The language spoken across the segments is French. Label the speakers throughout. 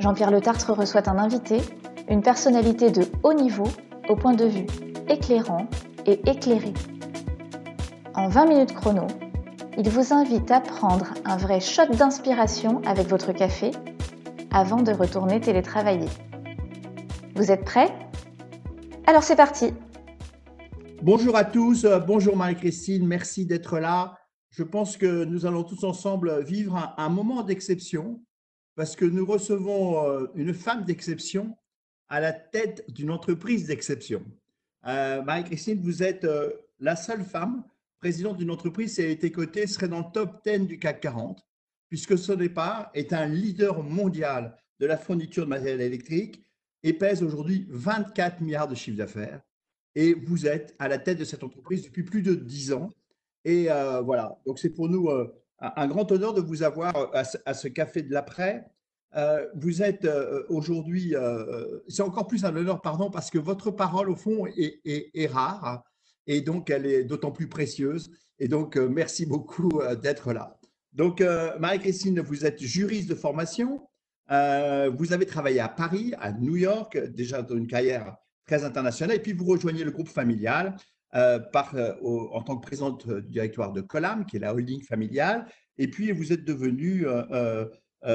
Speaker 1: Jean-Pierre Le Tartre reçoit un invité, une personnalité de haut niveau au point de vue éclairant et éclairé. En 20 minutes chrono, il vous invite à prendre un vrai shot d'inspiration avec votre café avant de retourner télétravailler. Vous êtes prêts? Alors c'est parti
Speaker 2: Bonjour à tous, bonjour Marie-Christine, merci d'être là. Je pense que nous allons tous ensemble vivre un, moment d'exception parce que nous recevons euh, une femme d'exception à la tête d'une entreprise d'exception. Euh, Marie-Christine, vous êtes euh, la seule femme présidente d'une entreprise qui a été cotée, serait dans le top 10 du CAC 40, puisque ce départ est un leader mondial de la fourniture de matériel électrique et pèse aujourd'hui 24 milliards de chiffre d'affaires et vous êtes à la tête de cette entreprise depuis plus de dix ans. Et voilà, donc c'est pour nous un grand honneur de vous avoir euh, à ce, café de l'après. vous êtes aujourd'hui, c'est encore plus un honneur, pardon, parce que votre parole, au fond, est, rare et donc elle est d'autant plus précieuse. Et donc, merci beaucoup d'être là. Donc, Marie-Christine, vous êtes juriste de formation. vous avez travaillé à Paris, à New York, déjà dans une carrière très international. Et puis, vous rejoignez le groupe familial euh, euh, en tant que présidente du directoire de Colam, qui est la holding familiale. Et puis, vous êtes devenue euh,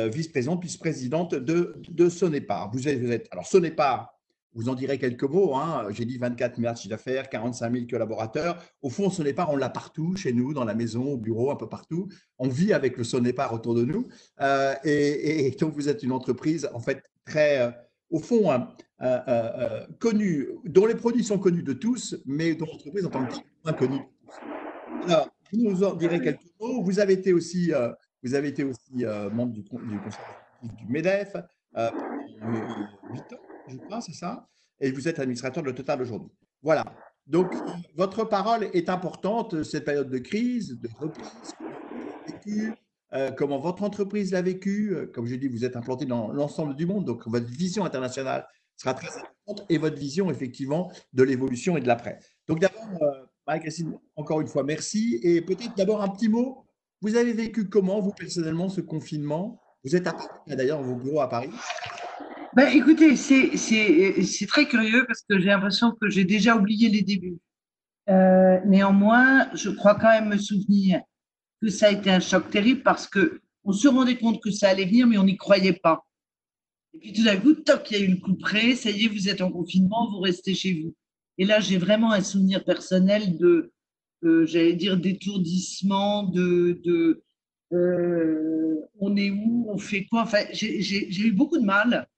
Speaker 2: vice-présidente, vice-présidente de, de Sonépar. Vous êtes, alors, Sonépar, vous en direz quelques mots. Hein. J'ai dit 24 milliards d'affaires, 45 000 collaborateurs. Au fond, Sonépar, on l'a partout, chez nous, dans la maison, au bureau, un peu partout. On vit avec le Sonépar autour de nous. et, et, donc, vous êtes une entreprise, en fait, très au fond, euh, euh, euh, connu, dont les produits sont connus de tous, mais dont l'entreprise en tant que moins connue de tous. Alors, je nous en dirai quelques mots. Vous avez été aussi, vous avez été aussi membre du, du conseil du MEDEF pendant 8 ans, je crois, c'est ça Et vous êtes administrateur de Total aujourd'hui. Voilà. Donc, votre parole est importante, cette période de crise, de reprise, vécu, euh, comment votre entreprise l'a vécu. Euh, comme je dis, vous êtes implanté dans l'ensemble du monde, donc votre vision internationale sera très importante et votre vision, effectivement, de l'évolution et de l'après. Donc, d'abord, euh, Marie-Christine, encore une fois, merci. Et peut-être d'abord un petit mot. Vous avez vécu comment, vous, personnellement, ce confinement? Vous êtes à Paris, d'ailleurs, vos bureaux à Paris
Speaker 3: ben, Écoutez, c'est très curieux parce que j'ai l'impression que j'ai déjà oublié les débuts. néanmoins, je crois quand même me souvenir que ça a été un choc terrible parce que on se rendait compte que ça allait venir, mais on n'y croyait pas. Et puis tout d'un coup, toc, il y a eu le coup près, ça y est, vous êtes en confinement, vous restez chez vous. Et là, j'ai vraiment un souvenir personnel de, euh, j'allais dire, d'étourdissement, de, de euh, on est où, on fait quoi. Enfin, j'ai eu beaucoup de mal,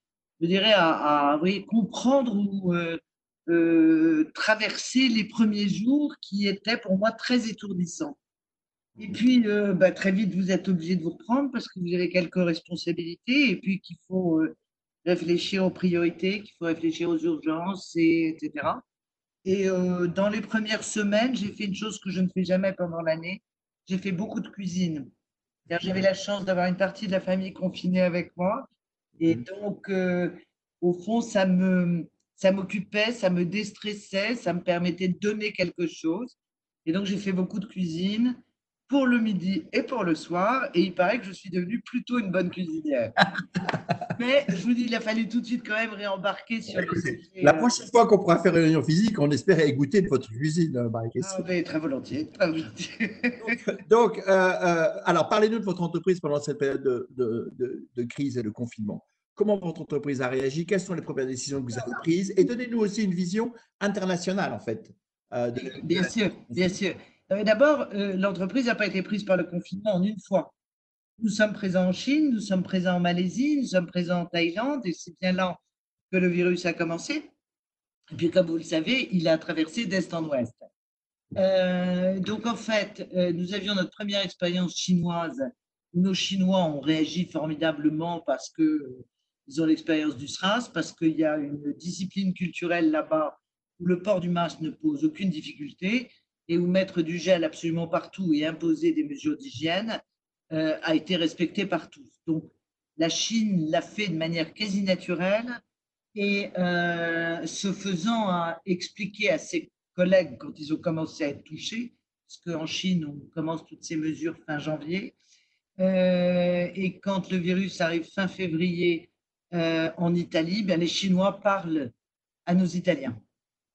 Speaker 3: je dirais, à, comprendre ou euh, traverser les premiers jours qui étaient pour moi très étourdissants. Et puis, euh, bah, très vite, vous êtes obligé de vous reprendre parce que vous avez quelques responsabilités et puis qu'il faut euh, réfléchir aux priorités, qu'il faut réfléchir aux urgences, et, etc. Et euh, dans les premières semaines, j'ai fait une chose que je ne fais jamais pendant l'année. J'ai fait beaucoup de cuisine. J'avais la chance d'avoir une partie de la famille confinée avec moi. Et mmh. donc, au fond, ça me, ça m'occupait, ça me déstressait, ça me permettait de donner quelque chose. Et donc, j'ai fait beaucoup de cuisine pour le midi et pour le soir. Et il paraît que je suis devenue plutôt une bonne cuisinière. Mais je vous dis, il a fallu tout de suite quand même réembarquer sur le
Speaker 2: La euh, prochaine fois qu'on pourra faire une réunion physique, on espère goûter de votre cuisine, euh, marie
Speaker 3: ah, Très volontiers. Très volontiers.
Speaker 2: donc, euh, alors, parlez-nous de votre entreprise pendant cette période de, de, de, crise et de confinement. Comment votre entreprise a réagi? Quelles sont les premières décisions que vous avez prises? Et donnez-nous aussi une vision internationale, en fait.
Speaker 3: bien sûr, bien sûr. D'abord, euh, l'entreprise n'a pas été prise par le confinement en une fois. Nous sommes présents en Chine, nous sommes présents en Malaisie, nous sommes présents en Thaïlande, et c'est bien là que le virus a commencé. Et puis, comme vous le savez, il a traversé d'est en ouest. Euh, donc, en fait, euh, nous avions notre première expérience chinoise. Nos Chinois ont réagi formidablement parce que ils ont l'expérience du SRAS parce qu'il y a une discipline culturelle là-bas où le port du masque ne pose aucune difficulté et où mettre du gel absolument partout et imposer des mesures d'hygiène euh, a été respecté par tous. Donc, la Chine l'a fait de manière quasi naturelle et euh, ce faisant a expliqué à ses collègues quand ils ont commencé à être touchés, parce qu'en Chine, on commence toutes ces mesures fin janvier, euh, et quand le virus arrive fin février en Italie, bien, les Chinois parlent à nos Italiens.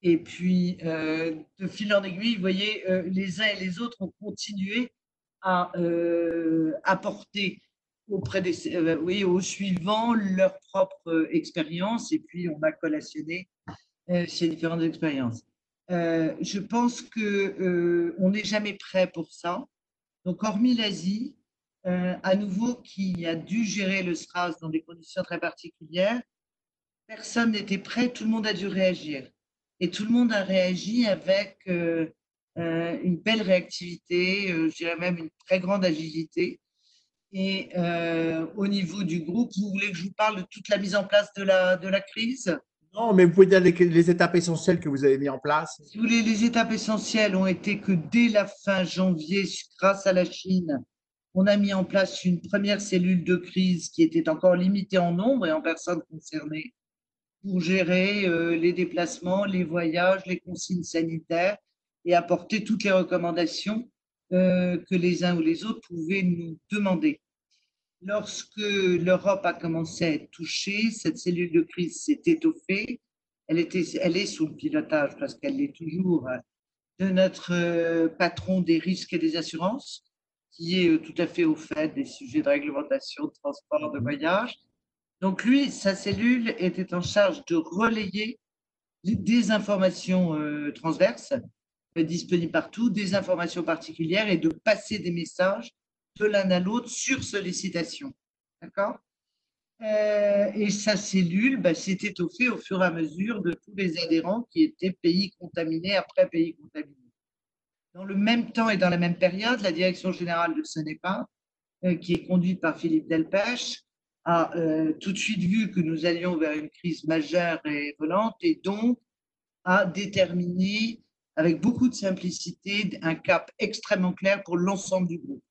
Speaker 3: Et puis, euh, de fil en aiguille, vous voyez, euh, les uns et les autres ont continué à euh, apporter auprès des, oui, aux suivants leur propre expérience et puis on a collationné ces différentes expériences. je pense que on n'est jamais prêt pour ça. Donc, hormis l'Asie, à nouveau, qui a dû gérer le SRAS dans des conditions très particulières, personne n'était prêt, tout le monde a dû réagir et tout le monde a réagi avec euh, euh, une belle réactivité, euh, je dirais même une très grande agilité. Et au niveau du groupe, vous voulez que je vous parle de toute la mise en place de la, de la crise?
Speaker 2: Non, mais vous pouvez dire les, étapes essentielles que vous avez mis en place.
Speaker 3: Si vous voulez, les étapes essentielles ont été que dès la fin janvier, grâce à la Chine, on a mis en place une première cellule de crise qui était encore limitée en nombre et en personnes concernées pour gérer euh, les déplacements, les voyages, les consignes sanitaires et apporter toutes les recommandations euh, que les uns ou les autres pouvaient nous demander. Lorsque l'Europe a commencé à être touchée, cette cellule de crise s'est étoffée. Elle, était, elle est sous le pilotage, parce qu'elle l'est toujours, de notre euh, patron des risques et des assurances, qui est tout à fait au fait des sujets de réglementation, de transport, de voyage, donc lui, sa cellule était en charge de relayer des informations euh, transverses euh, disponibles partout, des informations particulières et de passer des messages de l'un à l'autre sur sollicitation. D'accord? Euh, Et sa cellule bah, s'est étoffée au fur et à mesure de tous les adhérents qui étaient pays contaminés après pays contaminés. Dans le même temps et dans la même période, la direction générale de Cenepa, qui est conduite par Philippe Delpech, a euh, tout de suite vu que nous allions vers une crise majeure et volante et donc a déterminé avec beaucoup de simplicité un cap extrêmement clair pour l'ensemble du groupe.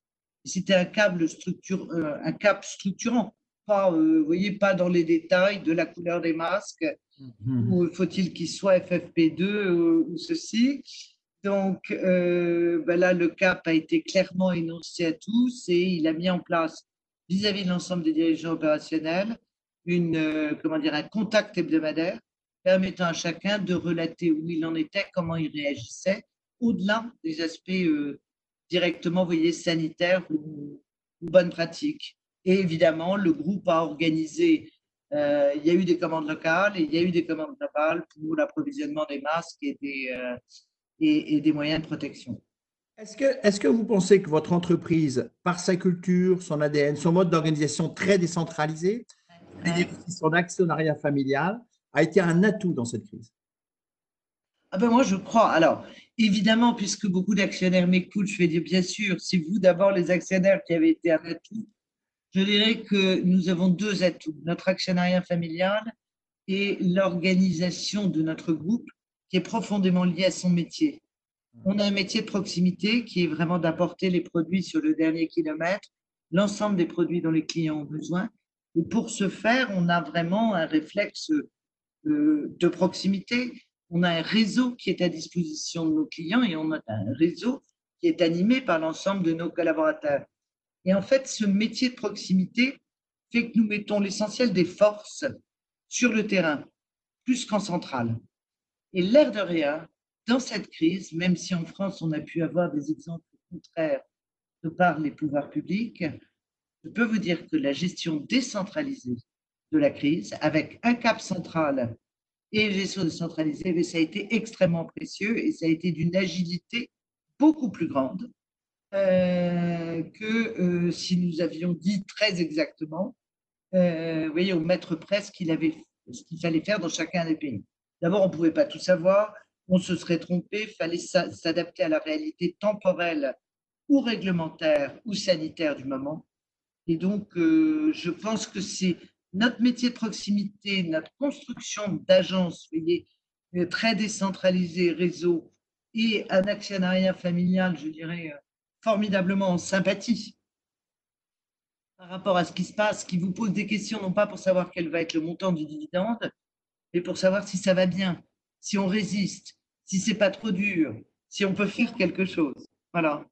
Speaker 3: C'était un, euh, un cap structurant, pas, euh, vous voyez, pas dans les détails de la couleur des masques, mmh. ou faut-il qu'il soit FFP2 ou, ceci. Donc ben là, le cap a été clairement énoncé à tous et il a mis en place vis-à-vis de l'ensemble des dirigeants opérationnels une, euh, comment dire, un contact hebdomadaire permettant à chacun de relater où il en était, comment il réagissait, au-delà des aspects euh, directement, voyez, sanitaires ou, bonnes pratiques. Et évidemment, le groupe a organisé, euh, il y a eu des commandes locales et il y a eu des commandes globales pour l'approvisionnement des masques et des moyens de protection.
Speaker 2: Est-ce que, est que, vous pensez que votre entreprise, par sa culture, son ADN, son mode d'organisation très décentralisé, et son actionnariat familial, a été un atout dans cette crise?
Speaker 3: Ah ben Moi, je crois. Alors, évidemment, puisque beaucoup d'actionnaires m'écoutent, je vais dire bien sûr, c'est vous d'abord les actionnaires qui avez été un atout. Je dirais que nous avons deux atouts. Notre actionnariat familial et l'organisation de notre groupe qui est profondément lié à son métier. On a un métier de proximité qui est vraiment d'apporter les produits sur le dernier kilomètre, l'ensemble des produits dont les clients ont besoin. Et pour ce faire, on a vraiment un réflexe euh, de proximité. On a un réseau qui est à disposition de nos clients et on a un réseau qui est animé par l'ensemble de nos collaborateurs. Et en fait, ce métier de proximité fait que nous mettons l'essentiel des forces sur le terrain, plus qu'en centrale. Et l'air de rien, dans cette crise, même si en France on a pu avoir des exemples contraires de par les pouvoirs publics, je peux vous dire que la gestion décentralisée de la crise, avec un cap central et une gestion décentralisée, ça a été extrêmement précieux et ça a été d'une agilité beaucoup plus grande euh, que euh, si nous avions dit très exactement, euh, vous voyez, au maître près ce qu'il fallait faire dans chacun des pays. D'abord, on ne pouvait pas tout savoir on se serait trompé, il fallait s'adapter à la réalité temporelle ou réglementaire ou sanitaire du moment. Et donc, euh, je pense que c'est notre métier de proximité, notre construction d'agence, voyez, euh, très décentralisée, réseau, et un actionnariat familial, je dirais, euh, formidablement en sympathie par rapport à ce qui se passe, qui vous pose des questions, non pas pour savoir quel va être le montant du dividende, mais pour savoir si ça va bien, si on résiste, si c'est pas trop dur, si on peut faire quelque chose. Voilà.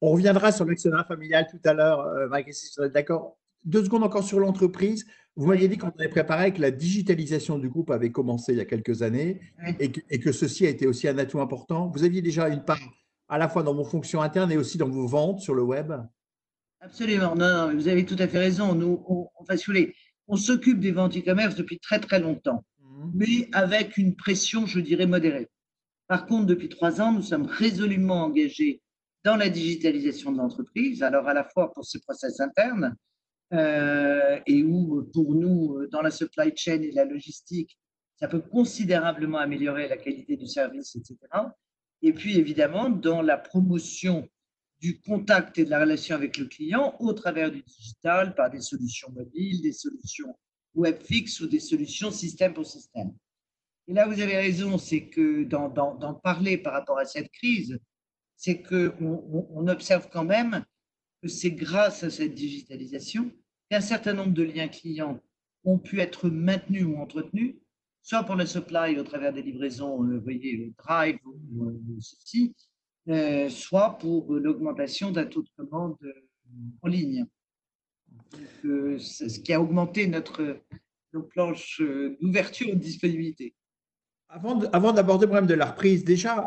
Speaker 2: On reviendra sur l'actionnariat familial tout à l'heure, euh, Marie, si vous êtes d'accord. Deux secondes encore sur l'entreprise. Vous m'aviez dit qu'on avait préparé que la digitalisation du groupe avait commencé il y a quelques années et, que, ceci a été aussi un atout important. Vous aviez déjà une part à la fois dans vos fonctions internes et aussi dans vos ventes sur le web?
Speaker 3: Absolument. Non, non, vous avez tout à fait raison. Nous, on, enfin, on s'occupe des ventes e-commerce depuis très, très longtemps. Mais avec une pression, je dirais, modérée. Par contre, depuis trois ans, nous sommes résolument engagés dans la digitalisation de l'entreprise, alors à la fois pour ses process internes, euh, et où, pour nous, dans la supply chain et la logistique, ça peut considérablement améliorer la qualité du service, etc. Et puis, évidemment, dans la promotion du contact et de la relation avec le client au travers du digital, par des solutions mobiles, des solutions web fixes ou des solutions système pour système. Et là, vous avez raison, c'est que d'en parler par rapport à cette crise, c'est qu'on on observe quand même que c'est grâce à cette digitalisation un certain nombre de liens clients ont pu être maintenus ou entretenus, soit pour le supply au travers des livraisons, euh, vous voyez, le Drive ou euh, ceci, euh, soit pour l'augmentation d'un taux de commande en ligne. Ce qui a augmenté notre, nos planches d'ouverture et de disponibilité.
Speaker 2: Avant d'aborder le problème de la reprise, déjà,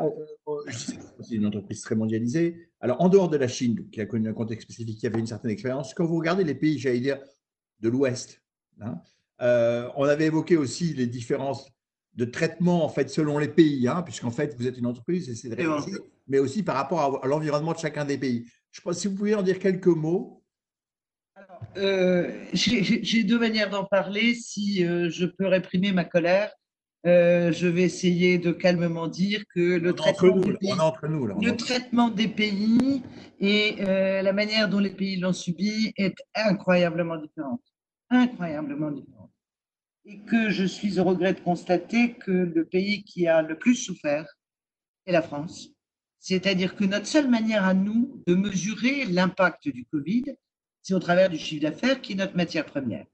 Speaker 2: c'est une entreprise très mondialisée. Alors, en dehors de la Chine, qui a connu un contexte spécifique, qui avait une certaine expérience, quand vous regardez les pays, j'allais dire, de l'Ouest, hein, euh, on avait évoqué aussi les différences de traitement en fait selon les pays, hein, puisqu'en fait vous êtes une entreprise et c'est mais aussi par rapport à, l'environnement de chacun des pays. Je pense si vous pouvez en dire quelques mots.
Speaker 3: Euh, j'ai deux manières d'en parler. Si euh, je peux réprimer ma colère, euh, je vais essayer de calmement dire que le, traitement, des pays, le traitement des pays et la manière dont les pays l'ont subi est incroyablement différente. Incroyablement différente. Et que je suis au regret de constater que le pays qui a le plus souffert est la France. C'est-à-dire que notre seule manière à nous de mesurer l'impact du Covid, c'est au travers du chiffre d'affaires qui est notre matière première.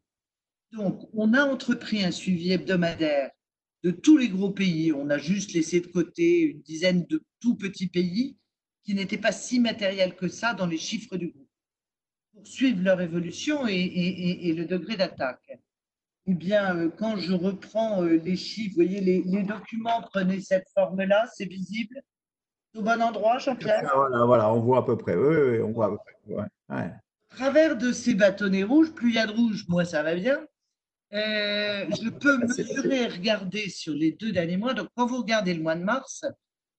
Speaker 3: Donc, on a entrepris un suivi hebdomadaire de tous les gros pays. On a juste laissé de côté une dizaine de tout petits pays qui n'étaient pas si matériels que ça dans les chiffres du groupe, pour suivre leur évolution et, le degré d'attaque. Eh bien, euh, quand je reprends euh, les chiffres, vous voyez, les, documents prenaient cette forme-là, c'est visible. Au bon endroit, Jean-Pierre?
Speaker 2: Voilà, voilà, on voit à peu près. Oui, on voit à peu près. À
Speaker 3: travers de ces bâtonnets rouges, plus il y a de rouge, moins ça va bien. Euh, je peux mesurer et regarder sur les deux derniers mois. Donc, quand vous regardez le mois de mars,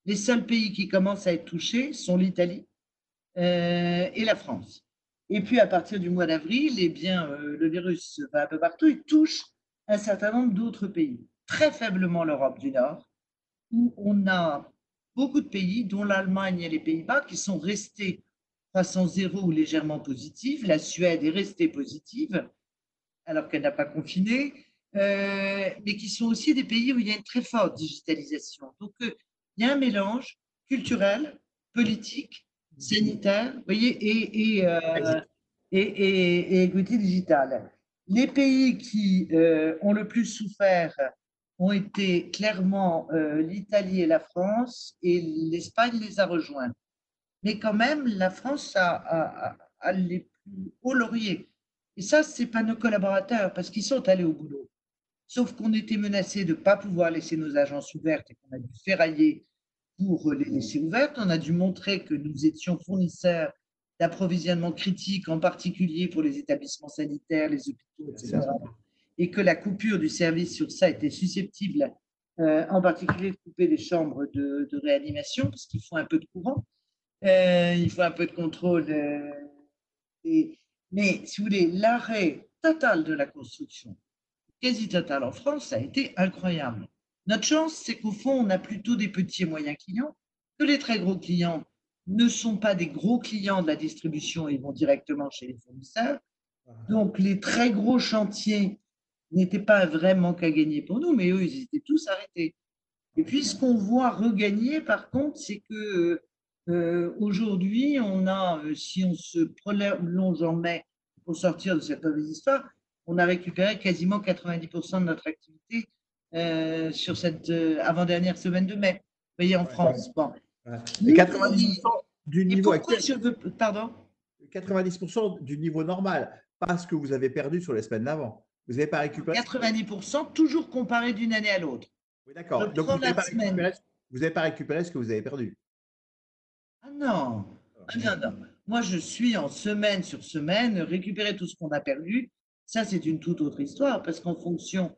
Speaker 3: les seuls pays qui commencent à être touchés sont l'Italie euh, et la France. Et puis, à partir du mois d'avril, eh bien, euh, le virus va un peu partout. Il touche un certain nombre d'autres pays. Très faiblement l'Europe du Nord, où on a beaucoup de pays, dont l'Allemagne et les Pays-Bas, qui sont restés croissance zéro ou légèrement positifs. La Suède est restée positive alors qu'elle n'a pas confiné, euh, mais qui sont aussi des pays où il y a une très forte digitalisation. Donc, euh, il y a un mélange culturel, politique, sanitaire, vous voyez, et, et, euh, et, digital. Les pays qui ont le plus souffert ont été clairement l'Italie et la France, et l'Espagne les a rejoints. Mais quand même, la France a, a, a les plus hauts lauriers. Et ça, ce n'est pas nos collaborateurs parce qu'ils sont allés au boulot. Sauf qu'on était menacé de ne pas pouvoir laisser nos agences ouvertes et qu'on a dû ferrailler pour les laisser ouvertes. On a dû montrer que nous étions fournisseurs d'approvisionnement critique, en particulier pour les établissements sanitaires, les hôpitaux, etc. Et que la coupure du service sur ça était susceptible, euh, en particulier, de couper les chambres de, réanimation, parce qu'il faut un peu de courant, euh, il faut un peu de contrôle. Euh, et, mais si vous voulez, l'arrêt total de la construction, quasi total en France, ça a été incroyable. Notre chance, c'est qu'au fond, on a plutôt des petits et moyens clients, que les très gros clients ne sont pas des gros clients de la distribution, ils vont directement chez les fournisseurs. Donc, les très gros chantiers n'étaient pas vraiment qu'à gagner pour nous, mais eux, ils étaient tous arrêtés. Et puis, ce qu'on voit regagner, par contre, c'est que euh, aujourd'hui, on a, euh, si on se prolonge en mai pour sortir de cette mauvaise histoire, on a récupéré quasiment 90% de notre activité euh, sur cette avant-dernière semaine de mai. Vous voyez, en France. Bon.
Speaker 2: Et 90% du niveau
Speaker 3: actuel. Je veux, pardon?
Speaker 2: 90% du niveau normal, pas ce que vous avez perdu sur les semaines d'avant. Vous n'avez pas récupéré
Speaker 3: 90% toujours comparé d'une année à l'autre.
Speaker 2: Oui, d'accord. Donc, vous n'avez pas, pas, récupéré ce que vous avez perdu.
Speaker 3: Ah non. Ah non, non. Moi, je suis en semaine sur semaine, récupérer tout ce qu'on a perdu. Ça, c'est une toute autre histoire parce qu'en fonction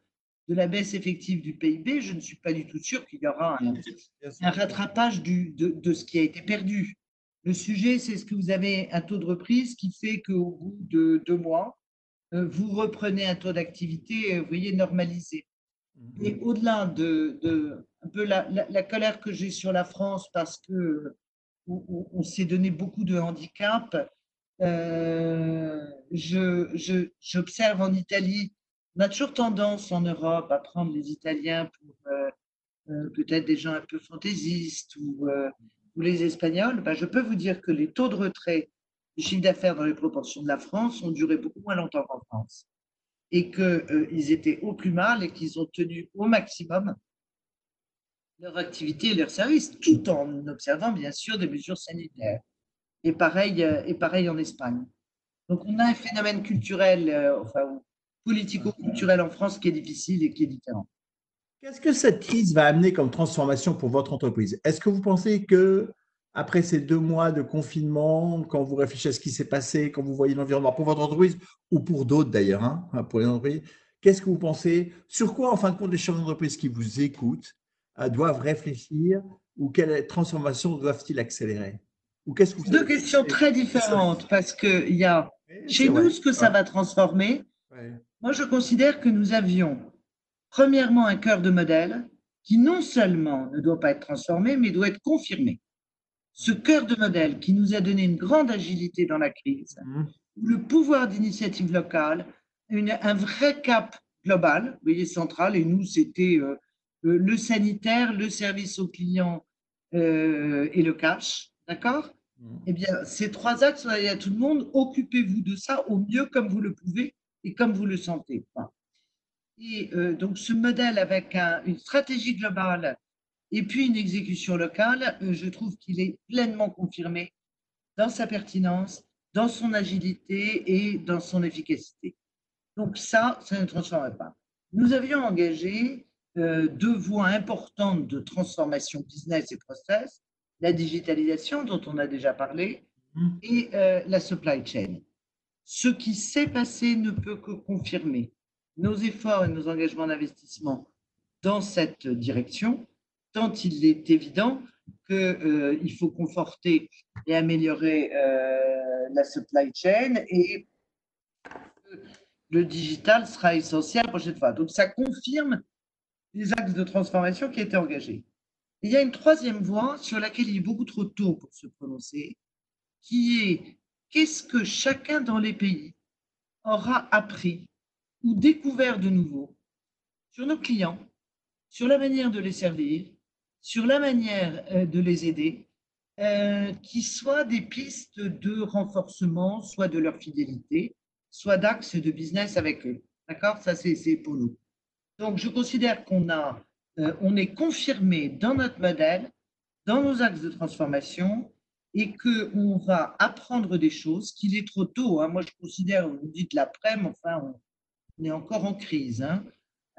Speaker 3: de la baisse effective du PIB, je ne suis pas du tout sûr qu'il y aura un, rattrapage du, de, de, ce qui a été perdu. Le sujet, c'est ce que vous avez un taux de reprise qui fait qu'au bout de deux mois, euh, vous reprenez un taux d'activité, euh, vous voyez, normalisé. Mhm. Et au-delà de, de, un peu la, la, colère que j'ai sur la France parce que on, s'est donné beaucoup de handicaps, euh, j'observe en Italie, on a toujours tendance en Europe à prendre les Italiens pour peut-être des gens un peu fantaisistes ou les Espagnols, ben, je peux vous dire que les taux de retrait du chiffre d'affaires dans les proportions de la France ont duré beaucoup moins longtemps qu'en France. Et qu'ils euh, étaient au plus mal et qu'ils ont tenu au maximum leur activité et leurs services, tout en observant bien sûr des mesures sanitaires. Et pareil, euh, et pareil en Espagne. Donc on a un phénomène culturel, euh, enfin politico-culturel en France qui est difficile et qui est différent.
Speaker 2: Qu'est-ce que cette crise va amener comme transformation pour votre entreprise? Est-ce que vous pensez que après ces deux mois de confinement, quand vous réfléchissez à ce qui s'est passé, quand vous voyez l'environnement pour votre entreprise ou pour d'autres d'ailleurs, hein, pour les entreprises, qu'est-ce que vous pensez? Sur quoi, en fin de compte, les chefs d'entreprise qui vous écoutent doivent réfléchir ou quelles transformations doivent-ils accélérer ou
Speaker 3: qu'est-ce que Deux questions très différentes parce qu'il y a chez nous ce que ça va transformer. Moi, je considère que nous avions premièrement un cœur de modèle qui non seulement ne doit pas être transformé, mais doit être confirmé. Ce cœur de modèle qui nous a donné une grande agilité dans la crise, mmh. le pouvoir d'initiative locale, un vrai cap global, vous voyez, central, et nous, c'était euh, euh, le sanitaire, le service aux clients euh, et le cash, d'accord? Mmh. Eh bien, ces trois axes, y a tout le monde, occupez-vous de ça au mieux comme vous le pouvez et comme vous le sentez. Et euh, donc ce modèle avec une stratégie globale et puis une exécution locale, euh, je trouve qu'il est pleinement confirmé dans sa pertinence, dans son agilité et dans son efficacité. Donc ça, ça ne transforme pas. Nous avions engagé euh, deux voies importantes de transformation business et process, la digitalisation dont on a déjà parlé mmh. et la supply chain. Ce qui s'est passé ne peut que confirmer nos efforts et nos engagements d'investissement dans cette direction, tant il est évident qu'il euh, faut conforter et améliorer euh, la supply chain et le digital sera essentiel la prochaine fois. Donc, ça confirme les axes de transformation qui étaient engagés. il y a une troisième voie sur laquelle il est beaucoup trop tôt pour se prononcer, qui est qu'est-ce que chacun dans les pays aura appris ou découvert de nouveau sur nos clients, sur la manière de les servir, sur la manière euh, de les aider, euh, qui soient des pistes de renforcement, soit de leur fidélité, soit d'axes de business avec eux. D'accord? Ça, c'est pour nous. Donc, je considère qu'on a, euh, on est confirmé dans notre modèle, dans nos axes de transformation, et qu'on va apprendre des choses, qu'il est trop tôt. Hein. Moi, je considère, vous dites l'après, mais enfin, on, est encore en crise. Hein.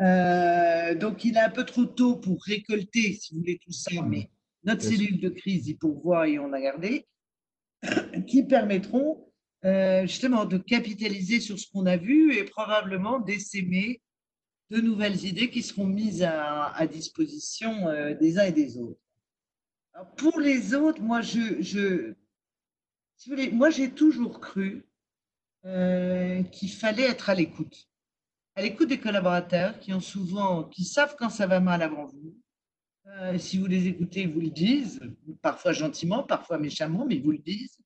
Speaker 3: Euh, donc, il est un peu trop tôt pour récolter, si vous voulez, tout ça, mais notre cellule de crise y pourvoit et on a gardé, qui permettront euh, justement de capitaliser sur ce qu'on a vu et probablement d'essaimer de nouvelles idées qui seront mises à, disposition euh, des uns et des autres. pour les autres, moi, je, moi, j'ai toujours cru qu'il fallait être à l'écoute à l'écoute des collaborateurs qui ont souvent, qui savent quand ça va mal avant vous. Euh, si vous les écoutez, ils vous le disent, parfois gentiment, parfois méchamment, mais ils vous le disent.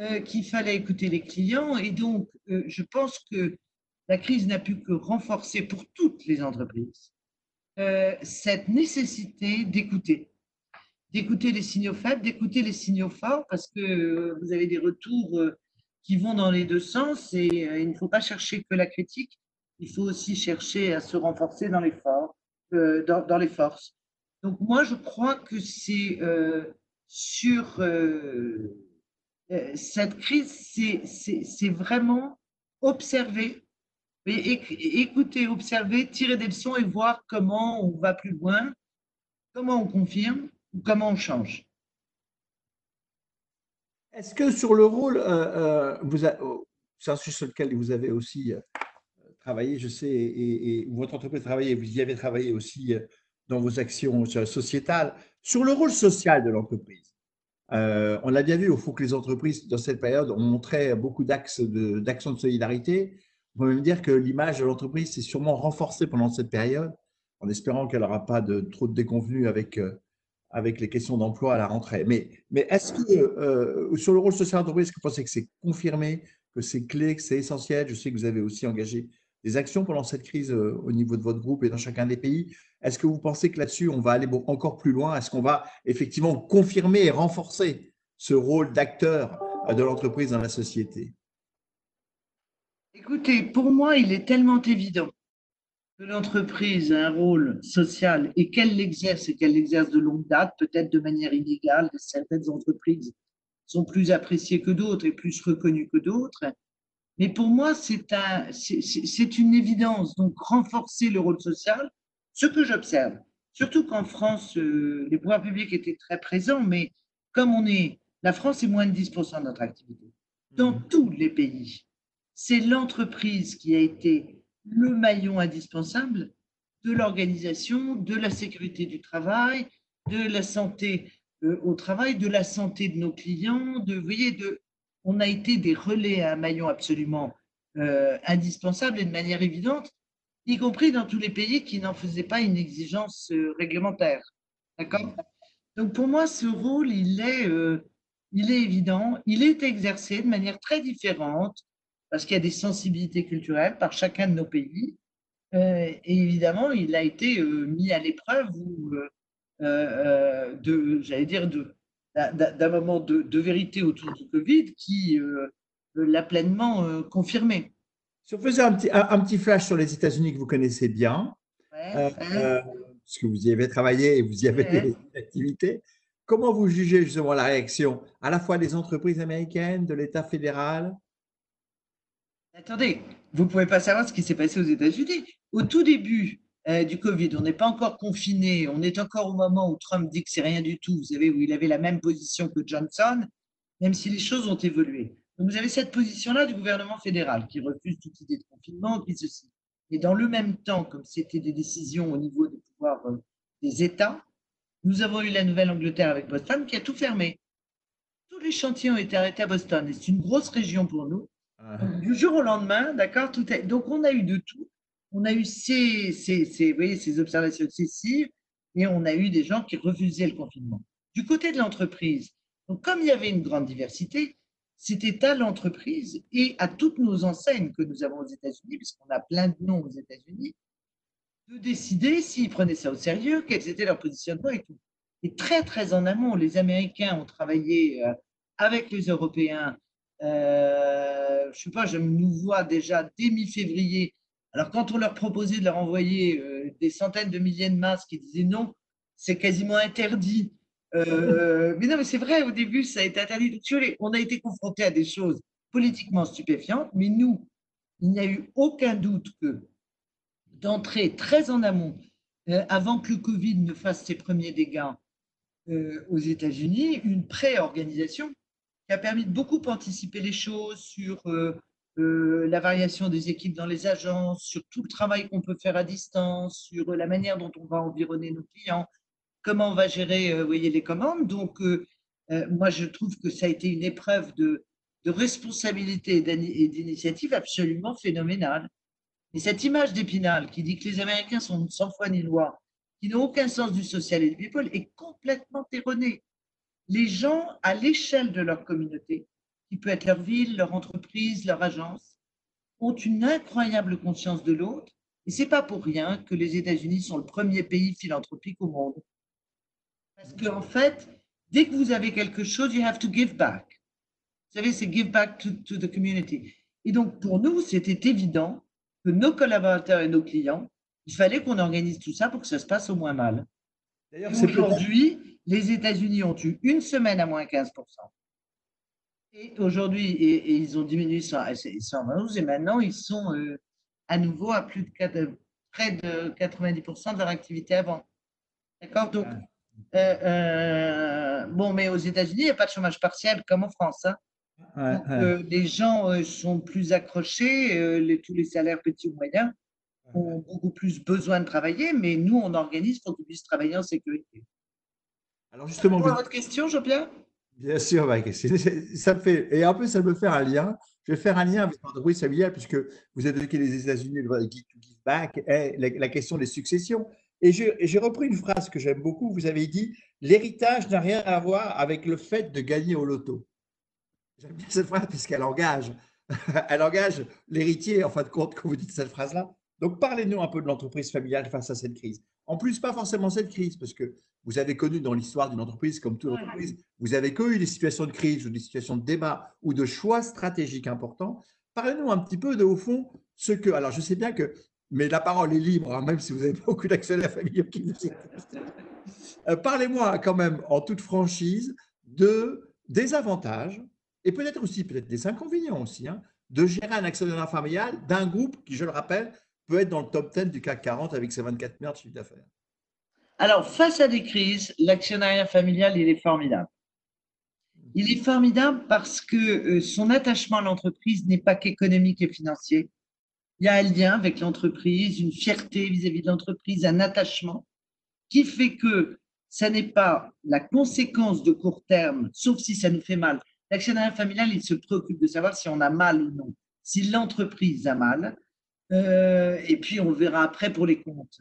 Speaker 3: euh, qu'il fallait écouter les clients. Et donc, euh, je pense que la crise n'a pu que renforcer pour toutes les entreprises euh, cette nécessité d'écouter, d'écouter les signaux faibles, d'écouter les signaux forts, parce que vous avez des retours qui vont dans les deux sens et il ne faut pas chercher que la critique, il faut aussi chercher à se renforcer dans les, forts, dans, les forces. Donc moi, je crois que c'est sur euh, cette crise, c'est vraiment observer, écouter, observer, tirer des leçons et voir comment on va plus loin, comment on confirme ou comment on change.
Speaker 2: Est-ce que sur le rôle, euh, euh, c'est un sujet sur lequel vous avez aussi travaillé, je sais, et, votre entreprise travaillé, vous y avez travaillé aussi dans vos actions sociétales, sur le rôle social de l'entreprise. Euh, on l'a bien vu, au fond, que les entreprises, dans cette période, ont montré beaucoup d'actions de, solidarité. On peut même dire que l'image de l'entreprise s'est sûrement renforcée pendant cette période, en espérant qu'elle n'aura pas de, trop de déconvenus avec, euh, avec les questions d'emploi à la rentrée. Mais, mais est-ce que, euh, sur le rôle social de l'entreprise, est-ce que vous pensez que c'est confirmé, que c'est clé, que c'est essentiel? Je sais que vous avez aussi engagé des actions pendant cette crise au niveau de votre groupe et dans chacun des pays. Est-ce que vous pensez que là-dessus, on va aller encore plus loin? Est-ce qu'on va effectivement confirmer et renforcer ce rôle d'acteur euh, de l'entreprise dans la société?
Speaker 3: Écoutez, pour moi, il est tellement évident que l'entreprise a un rôle social et qu'elle l'exerce et qu'elle l'exerce de longue date, peut-être de manière inégale. Certaines entreprises sont plus appréciées que d'autres et plus reconnues que d'autres. Mais pour moi, c'est un, une évidence. Donc, renforcer le rôle social, ce que j'observe, surtout qu'en France, euh, les pouvoirs publics étaient très présents, mais comme on est, la France est moins de 10% de notre activité. Dans mmh. tous les pays, c'est l'entreprise qui a été le maillon indispensable de l'organisation, de la sécurité du travail, de la santé euh, au travail, de la santé de nos clients, de, vous voyez, on a été des relais à un maillon absolument euh, indispensable et de manière évidente y compris dans tous les pays qui n'en faisaient pas une exigence euh, réglementaire. D'accord? Donc pour moi, ce rôle, il est, il est évident, il est exercé de manière très différente parce qu'il y a des sensibilités culturelles par chacun de nos pays. Euh, et évidemment, il a été mis à l'épreuve de, j'allais dire, d'un moment de, de, vérité autour du Covid qui l'a pleinement confirmé.
Speaker 2: Si on faisait un petit, un, petit flash sur les États-Unis que vous connaissez bien, euh, euh, parce que vous y avez travaillé et vous y avez des activités, comment vous jugez justement la réaction à la fois des entreprises américaines, de l'État fédéral
Speaker 3: Attendez, vous ne pouvez pas savoir ce qui s'est passé aux États-Unis. Au tout début euh, du Covid, on n'est pas encore confiné, on est encore au moment où Trump dit que c'est rien du tout, vous savez, où il avait la même position que Johnson, même si les choses ont évolué vous avez cette position-là du gouvernement fédéral qui refuse toute idée de confinement, qui ceci. Et dans le même temps, comme c'était des décisions au niveau des pouvoirs euh, des États, nous avons eu la Nouvelle-Angleterre avec Boston qui a tout fermé. Tous les chantiers ont été arrêtés à Boston et c'est une grosse région pour nous. Ah. du jour au lendemain, d'accord, tout est... Donc on a eu de tout. On a eu ces, ces, ces, voyez, ces observations excessives et on a eu des gens qui refusaient le confinement. Du côté de l'entreprise, donc comme il y avait une grande diversité, c'était à l'entreprise et à toutes nos enseignes que nous avons aux États-Unis, puisqu'on a plein de noms aux États-Unis, de décider s'ils prenaient ça au sérieux, quels étaient leurs positionnements et tout. Et très, très en amont, les Américains ont travaillé euh, avec les Européens. Euh, je sais pas, je nous vois déjà dès mi-février. Alors, quand on leur proposait de leur envoyer euh, des centaines de milliers de masques, ils disaient non, c'est quasiment interdit. Euh, mais non, mais c'est vrai, au début, ça a été interdit. On a été confronté à des choses politiquement stupéfiantes, mais nous, il n'y a eu aucun doute que d'entrer très en amont, euh, avant que le Covid ne fasse ses premiers dégâts aux États-Unis, une pré-organisation qui a permis de beaucoup anticiper les choses sur la variation des équipes dans les agences, sur tout le travail qu'on peut faire à distance, sur la manière dont on va environner nos clients, comment on va gérer euh, voyez, les commandes. Donc, euh, euh, moi, je trouve que ça a été une épreuve de, responsabilité et d'initiative absolument phénoménale. Et cette image d'Épinal qui dit que les Américains sont sans foi ni loi, qui n'ont aucun sens du social et du people, est complètement erronée. Les gens, à l'échelle de leur communauté, qui peut être leur ville, leur entreprise, leur agence, ont une incroyable conscience de l'autre. Et c'est pas pour rien que les États-Unis sont le premier pays philanthropique au monde. Parce qu'en en fait, dès que vous avez quelque chose, you have to give back. Vous savez, c'est give back to, to the community. Et donc, pour nous, c'était évident que nos collaborateurs et nos clients, il fallait qu'on organise tout ça pour que ça se passe au moins mal. D'ailleurs, aujourd'hui, les États-Unis ont eu une semaine à moins 15%. Et aujourd'hui, et, ils ont diminué à 112 et maintenant ils sont euh, à nouveau à plus de près de 90% de leur activité avant. D'accord? Donc, euh, euh, bon, mais aux États-Unis, il n'y a pas de chômage partiel comme en France. Hein. Donc, les gens sont plus accrochés, les, tous les salaires petits ou moyens ont beaucoup plus besoin de travailler, mais nous, on organise pour qu'ils puissent travailler en sécurité. Alors justement, vous... votre question, Jean-Pierre
Speaker 2: Bien sûr, ça me fait, et en plus, ça me fait un lien. Je vais faire un lien avec l'entreprise familiale, puisque vous êtes évoqué les États-Unis, le give back, et la, question des successions. Et j'ai repris une phrase que j'aime beaucoup. Vous avez dit L'héritage n'a rien à voir avec le fait de gagner au loto. J'aime bien cette phrase puisqu'elle engage, elle engage l'héritier, en fin de compte, quand vous dites cette phrase-là. Donc, parlez-nous un peu de l'entreprise familiale face à cette crise. En plus, pas forcément cette crise, parce que vous avez connu dans l'histoire d'une entreprise, comme toute entreprise, vous avez connu des situations de crise ou des situations de débat ou de choix stratégiques importants. Parlez-nous un petit peu de, au fond, ce que. Alors, je sais bien que. Mais la parole est libre, hein, même si vous avez beaucoup d'actionnaires familiaux qui nous euh, Parlez-moi quand même, en toute franchise, de, des avantages et peut-être aussi peut-être des inconvénients aussi, hein, de gérer un actionnaire familial d'un groupe qui, je le rappelle, peut être dans le top 10 du CAC 40 avec ses 24 milliards de chiffre d'affaires
Speaker 3: Alors, face à des crises, l'actionnariat familial, il est formidable. Il est formidable parce que euh, son attachement à l'entreprise n'est pas qu'économique et financier. Il y a un lien avec l'entreprise, une fierté vis-à-vis de l'entreprise, un attachement qui fait que ça n'est pas la conséquence de court terme, sauf si ça nous fait mal. L'actionnariat familial, il se préoccupe de savoir si on a mal ou non. Si l'entreprise a mal, euh, et puis, on verra après pour les comptes.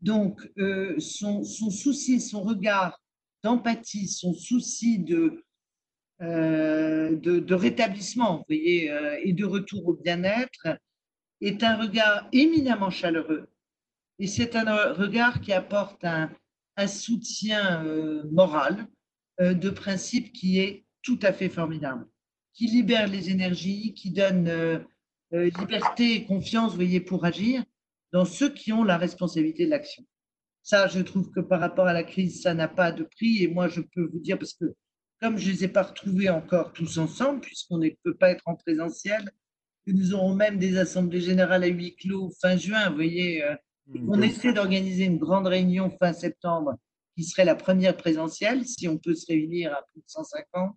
Speaker 3: Donc, euh, son, souci, son regard d'empathie, son souci de, euh, de, rétablissement, voyez, et de retour au bien-être, est un regard éminemment chaleureux. Et c'est un regard qui apporte un, soutien moral de principe qui est tout à fait formidable, qui libère les énergies, qui donne euh, liberté et confiance, voyez, pour agir dans ceux qui ont la responsabilité de l'action. Ça, je trouve que par rapport à la crise, ça n'a pas de prix. Et moi, je peux vous dire, parce que comme je ne les ai pas retrouvés encore tous ensemble, puisqu'on ne peut pas être en présentiel, que nous aurons même des assemblées générales à huis clos fin juin, vous voyez, euh, mmh, on essaie d'organiser une grande réunion fin septembre qui serait la première présentielle, si on peut se réunir à plus de 150.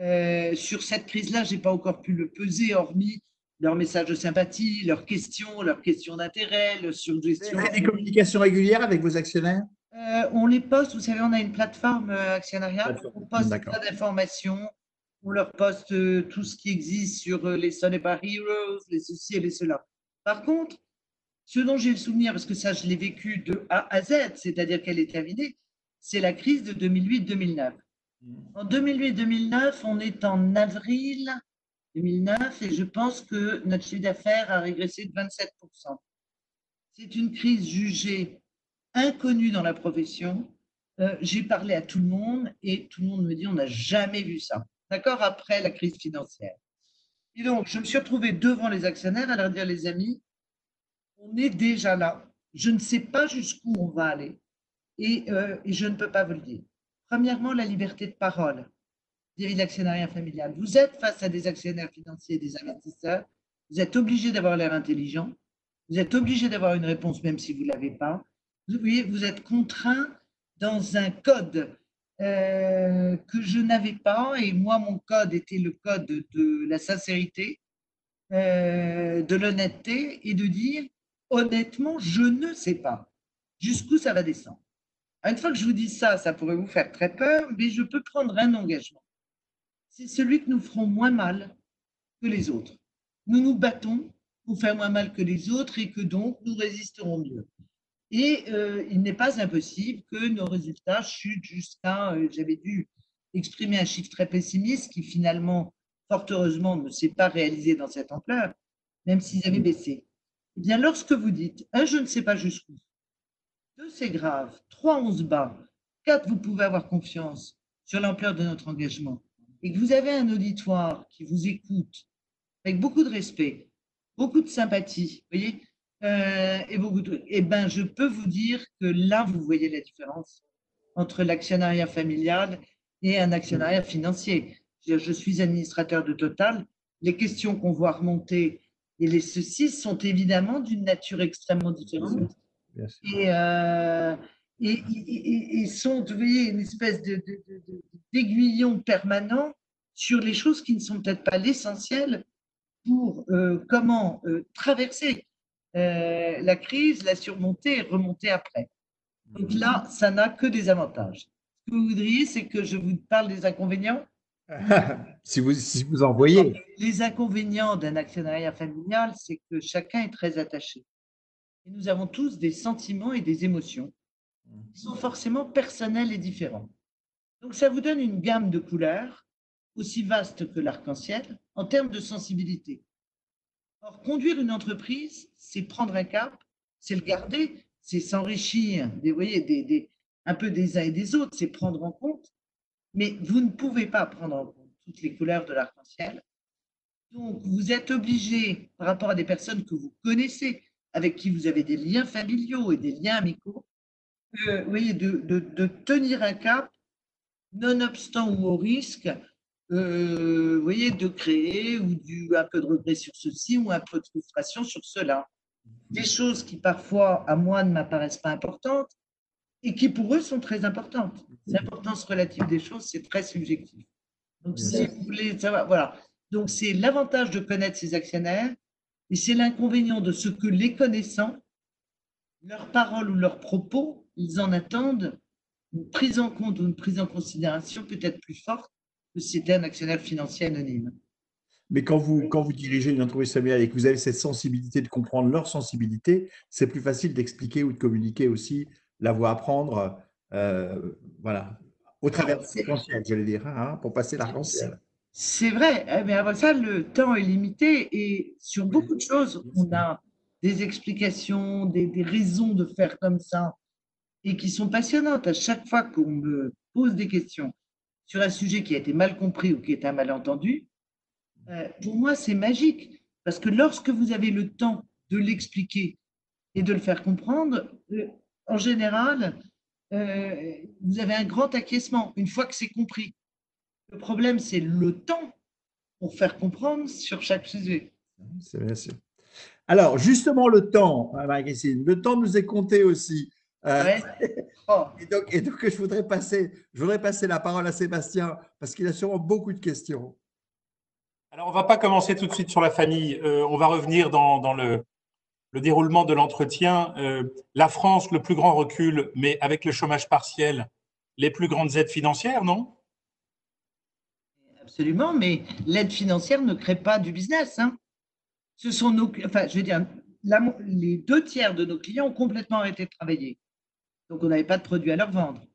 Speaker 3: Euh, sur cette crise-là, je n'ai pas encore pu le peser, hormis leurs messages de sympathie, leurs questions, leurs questions d'intérêt, leur suggestions.
Speaker 2: Vous avez des communications régulières avec vos actionnaires?
Speaker 3: Euh, On les poste, vous savez, on a une plateforme euh, actionnariale, on poste plein d'informations, on leur poste euh, tout ce qui existe sur les Sonnebar Heroes, les ceci et les cela. Par contre, ce dont j'ai le souvenir, parce que ça, je l'ai vécu de A à Z, c'est-à-dire qu'elle est terminée, c'est la crise de 2008-2009. Mmh. En 2008-2009, on est en avril 2009 et je pense que notre chiffre d'affaires a régressé de 27%. C'est une crise jugée inconnue dans la profession. Euh, j'ai parlé à tout le monde et tout le monde me dit on n'a jamais vu ça. D'accord? Après la crise financière. Et donc, je me suis retrouvé devant les actionnaires à leur dire les amis, on est déjà là. Je ne sais pas jusqu'où on va aller et, euh, et je ne peux pas vous le dire. Premièrement, la liberté de parole vis-à-vis de l'actionnariat familial. Vous êtes face à des actionnaires financiers, des investisseurs, vous êtes obligé d'avoir l'air intelligent, vous êtes obligé d'avoir une réponse même si vous ne l'avez pas. Vous, voyez, vous êtes contraint dans un code euh, que je n'avais pas, et moi, mon code était le code de la sincérité, euh, de l'honnêteté, et de dire, honnêtement, je ne sais pas jusqu'où ça va descendre? Une fois que je vous dis ça, ça pourrait vous faire très peur, mais je peux prendre un engagement c'est celui que nous ferons moins mal que les autres. Nous nous battons pour faire moins mal que les autres et que donc nous résisterons mieux. Et euh, il n'est pas impossible que nos résultats chutent jusqu'à, euh, j'avais dû exprimer un chiffre très pessimiste qui finalement fort heureusement, ne s'est pas réalisé dans cette ampleur, même s'ils avaient baissé. Eh bien, lorsque vous dites, un, je ne sais pas jusqu'où, deux, c'est grave, trois, on se bat, quatre, vous pouvez avoir confiance sur l'ampleur de notre engagement, et que vous avez un auditoire qui vous écoute avec beaucoup de respect, beaucoup de sympathie, vous voyez, euh, et beaucoup de, eh ben, je peux vous dire que là, vous voyez la différence entre l'actionnariat familial et un actionnariat financier. Je suis administrateur de Total. Les questions qu'on voit remonter et les ceci sont évidemment d'une nature extrêmement différente. Et, euh, et, et, sont, vous voyez, une espèce d'aiguillon de, permanent sur les choses qui ne sont peut-être pas l'essentiel pour euh, comment euh, traverser euh, la crise, la surmonter et remonter après. Donc là, ça n'a que des avantages. Ce que vous voudriez, c'est que je vous parle des inconvénients
Speaker 2: si, vous, si vous en voyez.
Speaker 3: Les inconvénients d'un actionnariat familial, c'est que chacun est très attaché. Et nous avons tous des sentiments et des émotions qui sont forcément personnels et différents. Donc ça vous donne une gamme de couleurs aussi vaste que l'arc-en-ciel en termes de sensibilité. Or, conduire une entreprise, c'est prendre un cap, c'est le garder, c'est s'enrichir, vous voyez, des, un peu des uns et des autres, c'est prendre en compte mais vous ne pouvez pas prendre en compte toutes les couleurs de l'arc-en-ciel. Donc, vous êtes obligé, par rapport à des personnes que vous connaissez, avec qui vous avez des liens familiaux et des liens amicaux, voyez, de, de, tenir un cap, nonobstant ou au risque, euh, vous voyez, de créer ou du, un peu de regret sur ceci ou un peu de frustration sur cela. Des choses qui parfois, à moi, ne m'apparaissent pas importantes, et qui pour eux sont très importantes. L'importance relative des choses, c'est très subjectif. Donc, si vous voulez savoir, voilà. Donc, c'est l'avantage de connaître ces actionnaires et c'est l'inconvénient de ce que les connaissants, leurs paroles ou leurs propos, ils en attendent une prise en compte ou une prise en considération peut-être plus forte que si c'était un actionnaire financier anonyme.
Speaker 2: Mais quand vous, quand vous dirigez une entreprise familiale et que vous avez cette sensibilité de comprendre leur sensibilité, c'est plus facile d'expliquer ou de communiquer aussi la voie à prendre, euh, voilà, au travers de l'arc-en-ciel, j'allais dire, hein, pour passer l'arc-en-ciel.
Speaker 3: C'est vrai, mais eh avant ça, le temps est limité et sur beaucoup de choses, on a des explications, des, raisons de faire comme ça et qui sont passionnantes. À chaque fois qu'on me pose des questions sur un sujet qui a été mal compris ou qui est un malentendu, euh, pour moi, c'est magique parce que lorsque vous avez le temps de l'expliquer et de le faire comprendre, euh, en général, euh, vous avez un grand acquiescement une fois que c'est compris. Le problème, c'est le temps pour faire comprendre sur chaque sujet.
Speaker 2: C'est bien sûr. Alors, justement, le temps, hein, Marie-Christine, le temps nous est compté aussi. Euh, oh. et, donc, et, donc, je voudrais passer, je voudrais passer la parole à Sébastien parce qu'il a sûrement beaucoup de questions.
Speaker 4: Alors, on ne va pas commencer tout de suite sur la famille. Euh, on va revenir dans, dans le, le déroulement de l'entretien, euh, la France, le plus grand recul, mais avec le chômage partiel, les plus grandes aides financières, non?
Speaker 3: Absolument, mais l'aide financière ne crée pas du business. Hein. Ce sont nos, enfin, je veux dire, les deux tiers de nos clients ont complètement arrêté de travailler. Donc, on n'avait pas de produits à leur vendre.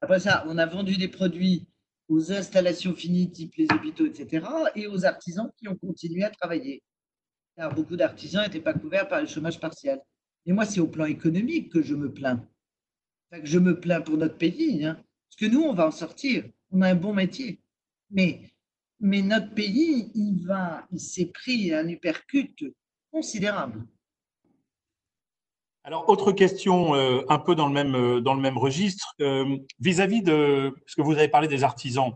Speaker 3: Après ça, on a vendu des produits aux installations finies, type les hôpitaux, etc., et aux artisans qui ont continué à travailler car beaucoup d'artisans n'étaient pas couverts par le chômage partiel. Et moi, c'est au plan économique que je me plains. je me plains pour notre pays, hein. parce que nous, on va en sortir. On a un bon métier. Mais, notre pays, il, va, il s'est pris un hypercute considérable.
Speaker 4: Alors, autre question, euh, un peu dans le même, euh, dans le même registre, euh, vis-à-vis de, parce que vous avez parlé des artisans,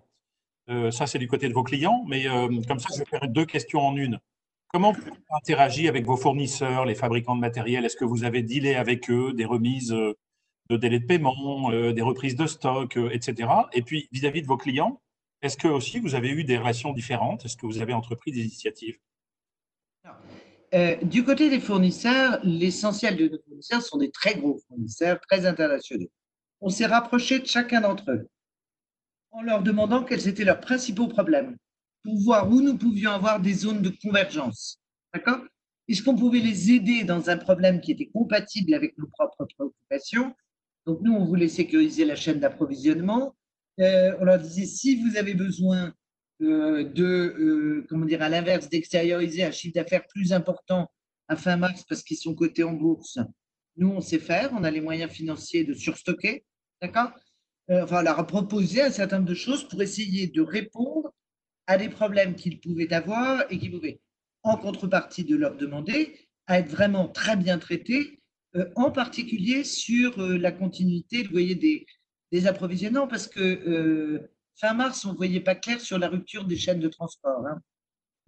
Speaker 4: ça c'est du côté de vos clients, mais comme ça, je vais faire deux questions en une. Comment vous interagissez avec vos fournisseurs, les fabricants de matériel? Est-ce que vous avez dealé avec eux des remises de délai de paiement, des reprises de stock, etc. Et puis, vis-à-vis de vos clients, est-ce que aussi vous avez eu des relations différentes? Est-ce que vous avez entrepris des initiatives?
Speaker 3: Du côté des fournisseurs, l'essentiel de nos fournisseurs sont des très gros fournisseurs, très internationaux. On s'est rapproché de chacun d'entre eux en leur demandant quels étaient leurs principaux problèmes pour voir où nous pouvions avoir des zones de convergence. D'accord? Est-ce qu'on pouvait les aider dans un problème qui était compatible avec nos propres préoccupations? Donc, nous, on voulait sécuriser la chaîne d'approvisionnement. Euh, on leur disait, si vous avez besoin euh, de, euh, comment dire, à l'inverse, d'extérioriser un chiffre d'affaires plus important à fin mars parce qu'ils sont cotés en bourse. Nous, on sait faire, on a les moyens financiers de surstocker, d'accord? Euh, Enfin, leur a proposé un certain nombre de choses pour essayer de répondre à des problèmes qu'ils pouvaient avoir et qu'ils pouvaient, en contrepartie de leur demander, à être vraiment très bien traités, en particulier sur la continuité, vous voyez, des, des approvisionnements, parce que fin mars, on ne voyait pas clair sur la rupture des chaînes de transport. Hein.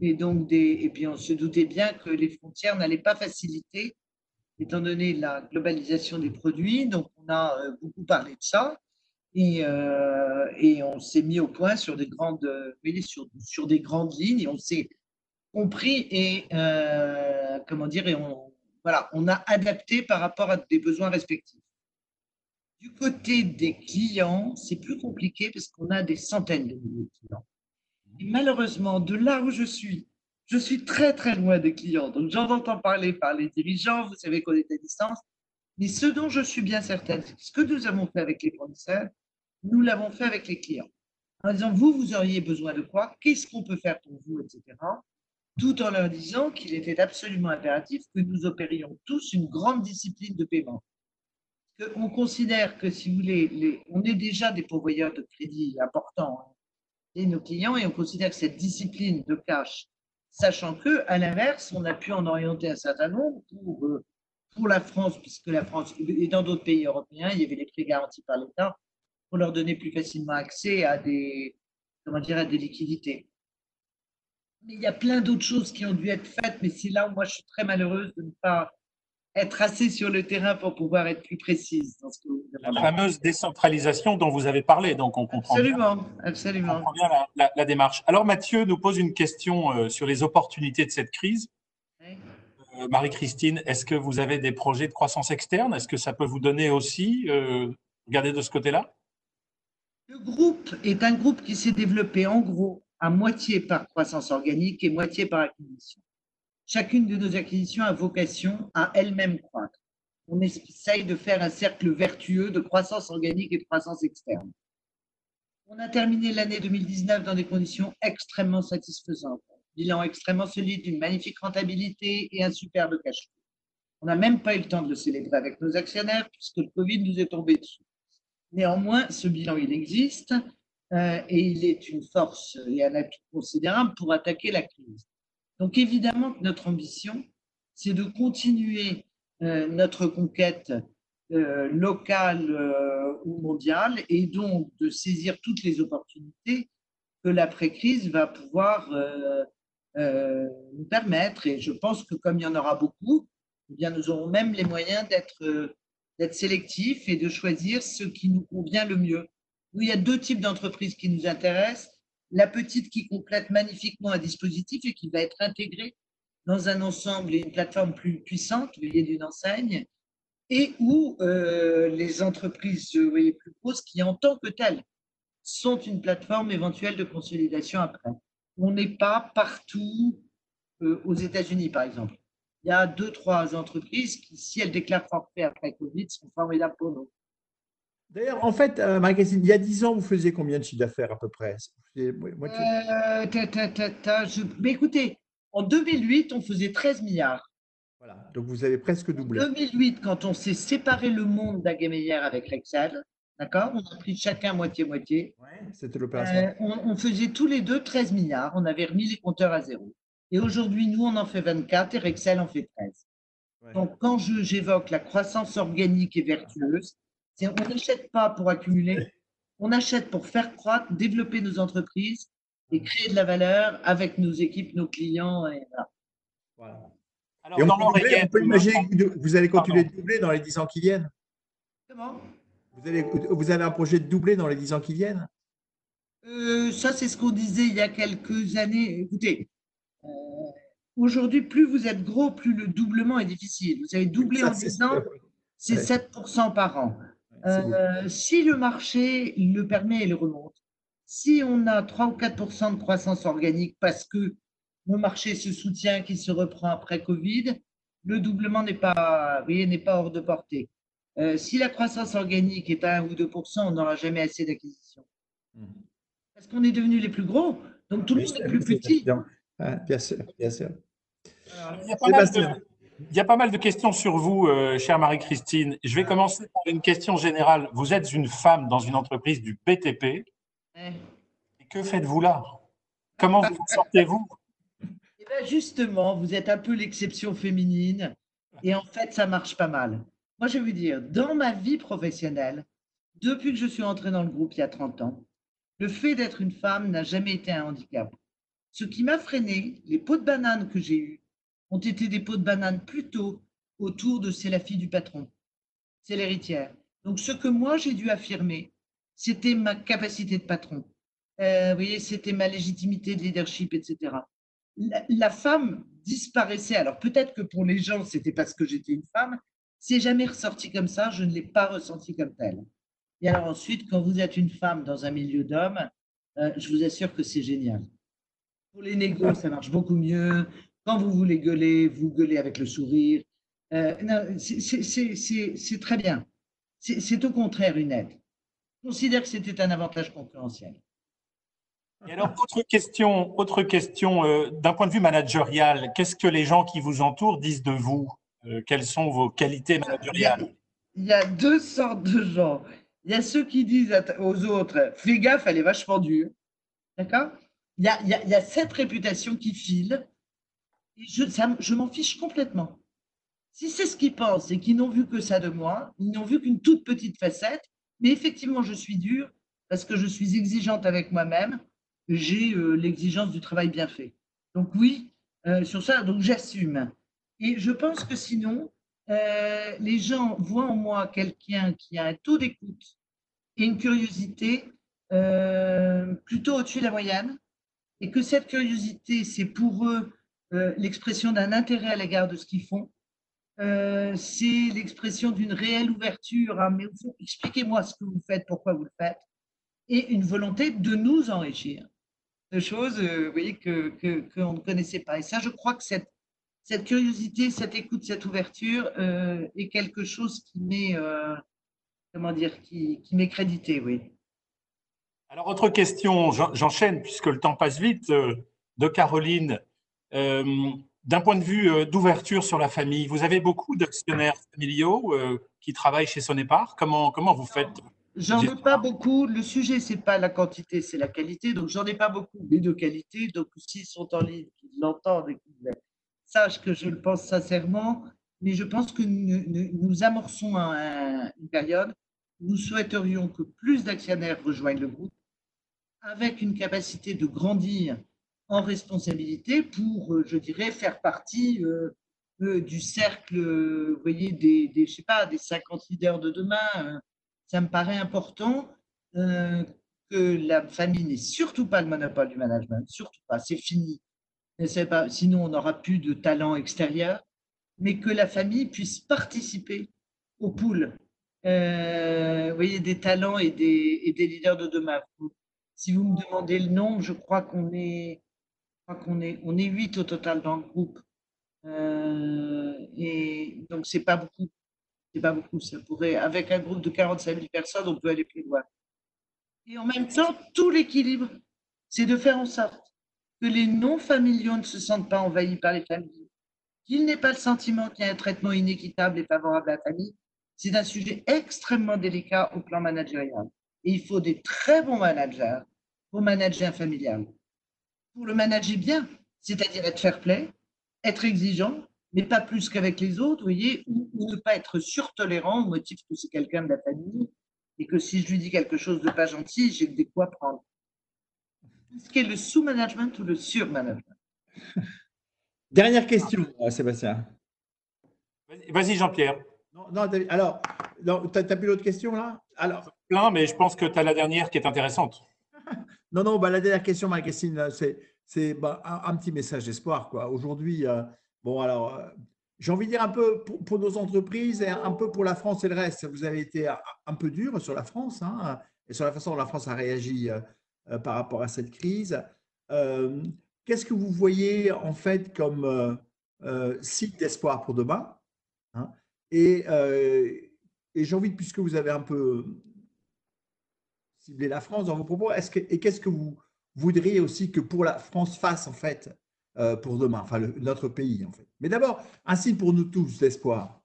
Speaker 3: Et, donc et puis on se doutait bien que les frontières n'allaient pas faciliter, étant donné la globalisation des produits. Donc on a euh, beaucoup parlé de ça. Et, euh, et on s'est mis au point sur des grandes, sur, sur des grandes lignes et on s'est compris et euh, comment dire et on voilà on a adapté par rapport à des besoins respectifs. Du côté des clients, c'est plus compliqué parce qu'on a des centaines de milliers de clients. Et malheureusement, de là où je suis, je suis très très loin des clients. Donc j'en entends parler par les dirigeants, vous savez qu'on est à distance. Mais ce dont je suis bien certaine, c'est que ce que nous avons fait avec les fournisseurs, nous l'avons fait avec les clients. En disant, vous, vous auriez besoin de quoi? Qu'est-ce qu'on peut faire pour vous, etc. Tout en leur disant qu'il était absolument impératif que nous opérions tous une grande discipline de paiement on considère que, si vous voulez, on est déjà des pourvoyeurs de crédit importants hein, et nos clients, et on considère que cette discipline de cash, sachant que, à l'inverse, on a pu en orienter un certain nombre pour, euh, pour la France, puisque la France, et dans d'autres pays européens, il y avait les prêts garantis par l'État, pour leur donner plus facilement accès à des, comment dire, à des liquidités. Mais il y a plein d'autres choses qui ont dû être faites, mais c'est là où moi je suis très malheureuse de ne pas être assez sur le terrain pour pouvoir être plus précise dans ce que vous
Speaker 4: La fameuse décentralisation dont vous avez parlé, donc on comprend
Speaker 3: absolument,
Speaker 4: bien,
Speaker 3: absolument.
Speaker 4: On comprend bien la, la, démarche. Alors Mathieu nous pose une question euh, sur les opportunités de cette crise. Euh, Marie-Christine, est-ce que vous avez des projets de croissance externe? Est-ce que ça peut vous donner aussi euh, Regardez de ce côté-là.
Speaker 3: Le groupe est un groupe qui s'est développé en gros à moitié par croissance organique et moitié par acquisition. Chacune de nos acquisitions a vocation à elle-même croître. On essaye de faire un cercle vertueux de croissance organique et de croissance externe. On a terminé l'année 2019 dans des conditions extrêmement satisfaisantes. Bilan extrêmement solide, une magnifique rentabilité et un superbe cash flow. On n'a même pas eu le temps de le célébrer avec nos actionnaires puisque le Covid nous est tombé dessus. Néanmoins, ce bilan, il existe euh, et il est une force et un atout considérable pour attaquer la crise. Donc évidemment notre ambition, c'est de continuer euh, notre conquête euh, locale euh, ou mondiale et donc de saisir toutes les opportunités que l'après-crise va pouvoir nous permettre. Et je pense que comme il y en aura beaucoup, eh nous aurons même les moyens d'être sélectifs et de choisir ce qui nous convient le mieux. Il y a deux types d'entreprises qui nous intéressent la petite qui complète magnifiquement un dispositif et qui va être intégrée dans un ensemble et une plateforme plus puissante, voyez, d'une enseigne, et où euh, les entreprises voyez, plus grosses, qui en tant que telles sont une plateforme éventuelle de consolidation après. On n'est pas partout euh, aux États-Unis, par exemple. Il y a deux, trois entreprises qui, si elles déclarent forfait après Covid, sont formidables pour nous.
Speaker 2: D'ailleurs, en fait, euh, Marie-Christine, il y a 10 ans, vous faisiez combien de chiffre d'affaires à peu près?
Speaker 3: Euh, Mais écoutez, en 2008, on faisait 13 milliards.
Speaker 2: Voilà, donc vous avez presque doublé.
Speaker 3: En 2008, quand on s'est séparé le monde d'Agameyer avec Rexel, d'accord On a pris chacun moitié-moitié.
Speaker 2: Ouais, c'était l'opération. Euh,
Speaker 3: on, faisait tous les deux 13 milliards. On avait remis les compteurs à zéro. Et aujourd'hui, nous, on en fait 24 et Rexel en fait 13. Donc, quand j'évoque la croissance organique et vertueuse, on n'achète pas pour accumuler, on achète pour faire croître, développer nos entreprises et créer de la valeur avec nos équipes, nos clients. Et
Speaker 2: voilà. Alors, on, peut imaginer que vous allez continuer de doubler dans les 10 ans qui viennent.
Speaker 3: Comment?
Speaker 2: Vous, allez, vous avez un projet de doubler dans les 10 ans qui viennent?
Speaker 3: Euh, Ça, c'est ce qu'on disait il y a quelques années. Écoutez, euh, aujourd'hui, plus vous êtes gros, plus le doublement est difficile. Vous avez doublé en 10 ans, c'est 7% par an. Euh, si le marché le permet et le remonte, si on a 3 ou 4% de croissance organique parce que le marché se soutient, qui se reprend après Covid, le doublement n'est pas, n'est pas hors de portée. Euh, si la croissance organique est à 1 ou 2 on n'aura jamais assez d'acquisition. Mmh. Parce qu'on est devenus les plus gros. Donc tout le monde est plus petit.
Speaker 2: Bien sûr, bien sûr.
Speaker 4: il, y a pas mal de, questions sur vous, euh, chère Marie-Christine. Je vais commencer par une question générale. Vous êtes une femme dans une entreprise du BTP. Et que faites-vous là? Comment vous sortez-vous
Speaker 3: eh ben, Justement, vous êtes un peu l'exception féminine. Et en fait, ça marche pas mal. Moi, je vais vous dire, dans ma vie professionnelle, depuis que je suis entrée dans le groupe il y a 30 ans, le fait d'être une femme n'a jamais été un handicap. Ce qui m'a freiné, les pots de banane que j'ai eus, ont été des pots de banane plutôt autour de c'est la fille du patron, c'est l'héritière. Donc ce que moi j'ai dû affirmer, c'était ma capacité de patron. Euh, vous voyez, c'était ma légitimité de leadership, etc. La, femme disparaissait. Alors peut-être que pour les gens, c'était parce que j'étais une femme. C'est jamais ressorti comme ça. Je ne l'ai pas ressenti comme telle. Et alors ensuite, quand vous êtes une femme dans un milieu d'hommes, euh, je vous assure que c'est génial. Pour les négos, ça marche beaucoup mieux. Quand vous voulez gueuler, vous gueulez avec le sourire. Euh, c'est très bien. C'est au contraire une aide. Je considère que c'était un avantage concurrentiel.
Speaker 4: Et alors, autre question, autre question euh, d'un point de vue managérial, qu'est-ce que les gens qui vous entourent disent de vous? Euh, Quelles sont vos qualités managériales?
Speaker 3: Il y, a, deux sortes de gens. Il y a ceux qui disent aux autres Fais gaffe, elle est vachement dure. D'accord? Il, il y, a, cette réputation qui file. Et je, je m'en fiche complètement. Si c'est ce qu'ils pensent et qu'ils n'ont vu que ça de moi, ils n'ont vu qu'une toute petite facette, mais effectivement, je suis dure parce que je suis exigeante avec moi-même j'ai euh, l'exigence du travail bien fait. Donc oui, euh, sur ça, donc j'assume. Et je pense que sinon, euh, les gens voient en moi quelqu'un qui a un taux d'écoute et une curiosité plutôt au-dessus de la moyenne, et que cette curiosité, c'est pour eux l'expression d'un intérêt à l'égard de ce qu'ils font, c'est l'expression d'une réelle ouverture. Hein, mais expliquez-moi ce que vous faites, pourquoi vous le faites, et une volonté de nous enrichir de choses euh, qu'on que, ne connaissait pas. Et ça, je crois que cette, cette curiosité, cette écoute, cette ouverture euh, est quelque chose qui m'est, euh, comment dire, qui, qui m'est crédité, oui.
Speaker 4: Alors, autre question, j'enchaîne puisque le temps passe vite, de Caroline. D'un point de vue d'ouverture sur la famille, vous avez beaucoup d'actionnaires familiaux qui travaillent chez Sonépar. Comment, comment vous faites?
Speaker 3: J'en ai pas beaucoup. Le sujet, c'est pas la quantité, c'est la qualité. Donc, j'en ai pas beaucoup, mais de qualité. Donc, s'ils sont en ligne, qu'ils l'entendent et qu'ils sachent que je le pense sincèrement. Mais je pense que nous, amorçons une période nous souhaiterions que plus d'actionnaires rejoignent le groupe avec une capacité de grandir en responsabilité pour, euh, je dirais, faire partie euh, euh, du cercle, vous voyez, des, des, je sais pas, des 50 leaders de demain ça me paraît important que la famille n'ait surtout pas le monopole du management, surtout pas, c'est fini. Pas, sinon, on n'aura plus de talent extérieur, mais que la famille puisse participer au pool. Voyez, des talents et des, et des leaders de demain. Si vous me demandez le nombre, je crois qu'on est, qu'on est, on est 8 au total dans le groupe. Euh, et donc, c'est pas beaucoup c'est pas beaucoup. Ça pourrait, avec un groupe de 45 000 personnes, on peut aller plus loin. Et en même temps, tout l'équilibre, c'est de faire en sorte que les non-familiaux ne se sentent pas envahis par les familles, qu'ils n'aient pas le sentiment qu'il y a un traitement inéquitable et favorable à la famille. C'est un sujet extrêmement délicat au plan managérial. Et il faut des très bons managers pour manager un familial. Pour le manager bien, c'est-à-dire être fair play, être exigeant, mais pas plus qu'avec les autres, vous voyez, ou, ne pas être surtolérant au motif que c'est quelqu'un de la famille et que si je lui dis quelque chose de pas gentil, j'ai des quoi prendre. Est-ce qu'il y a le sous-management ou le sur-management?
Speaker 2: Dernière question, euh, Sébastien.
Speaker 4: Vas-y, Jean-Pierre.
Speaker 2: Non, alors, tu n'as plus d'autres questions là? Alors,
Speaker 4: Plein, mais je pense que tu as la dernière qui est intéressante.
Speaker 2: non, non, bah, la dernière question, Marie-Christine, c'est bah, un, petit message d'espoir. Aujourd'hui, euh, Bon, alors, euh, j'ai envie de dire un peu pour, nos entreprises et un peu pour la France et le reste. Vous avez été un peu dur sur la France hein, et sur la façon dont la France a réagi euh, par rapport à cette crise. Qu'est-ce que vous voyez en fait comme site d'espoir pour demain hein? Et, et j'ai envie, puisque vous avez un peu ciblé la France dans vos propos, est-ce que, et qu'est-ce que vous, voudriez aussi que pour la France fasse en fait euh, pour demain, enfin notre pays en fait? Mais d'abord, un signe pour nous tous d'espoir.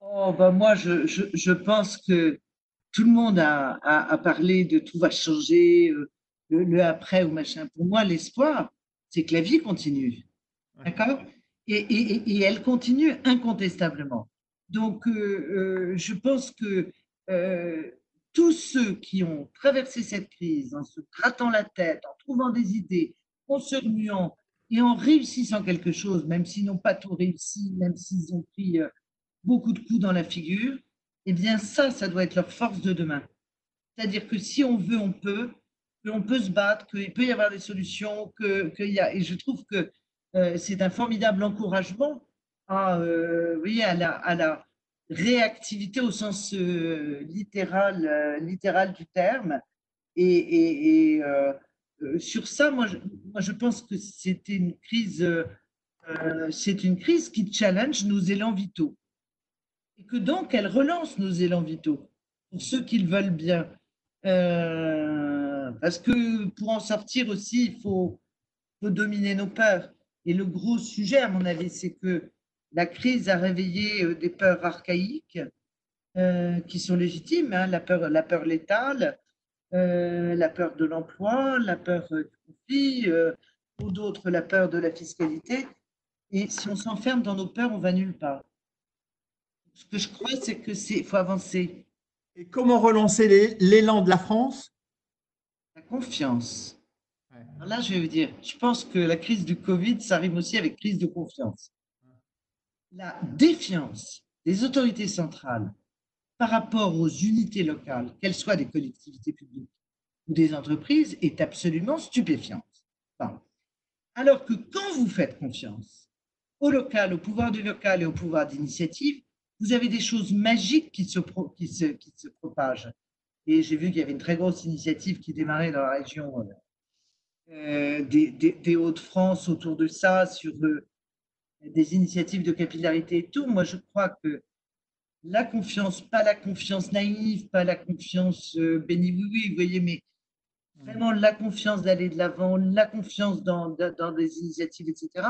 Speaker 3: Oh, bah moi, je, je, je, pense que tout le monde a, a, a, parlé de tout va changer, euh, le, le après ou machin. Pour moi, l'espoir, c'est que la vie continue. D'accord? Et, et, et, elle continue incontestablement. Donc, euh, euh, je pense que tous ceux qui ont traversé cette crise en se grattant la tête, en trouvant des idées, en se remuant et en réussissant quelque chose, même s'ils n'ont pas tout réussi, même s'ils ont pris euh, beaucoup de coups dans la figure, eh bien ça, ça doit être leur force de demain. C'est-à-dire que si on veut, on peut, qu'on peut se battre, qu'il peut y avoir des solutions, que, que y a, et je trouve que euh, c'est un formidable encouragement à, euh, la réactivité au sens euh, littéral, euh, littéral du terme. Et, euh, sur ça, moi je, pense que c'était une crise, c'est une crise qui challenge nos élans vitaux. Et que donc, elle relance nos élans vitaux, pour ceux qui le veulent bien. parce que pour en sortir aussi, il faut dominer nos peurs. Et le gros sujet, à mon avis, c'est que la crise a réveillé euh, des peurs archaïques euh, qui sont légitimes, hein, la, peur, la peur létale, euh, la peur de l'emploi, la peur du conflit, euh, ou d'autres la peur de la fiscalité. Et si on s'enferme dans nos peurs, on va nulle part. Ce que je crois, c'est que c'est faut avancer.
Speaker 2: Et comment relancer l'élan de la France?
Speaker 3: La confiance. Alors là, je vais vous dire, je pense que la crise du Covid, ça arrive aussi avec crise de confiance la défiance des autorités centrales par rapport aux unités locales, qu'elles soient des collectivités publiques ou des entreprises, est absolument stupéfiante. Alors que quand vous faites confiance au local, au pouvoir du local et au pouvoir d'initiative, vous avez des choses magiques qui se, propagent. Et j'ai vu qu'il y avait une très grosse initiative qui démarrait dans la région euh, des Hauts-de-France autour de ça, sur euh, des initiatives de capillarité et tout. Moi, je crois que la confiance, pas la confiance naïve, pas la confiance euh, béni oui, oui, vous voyez, mais vraiment la confiance d'aller de l'avant, la confiance dans, dans, des initiatives, etc.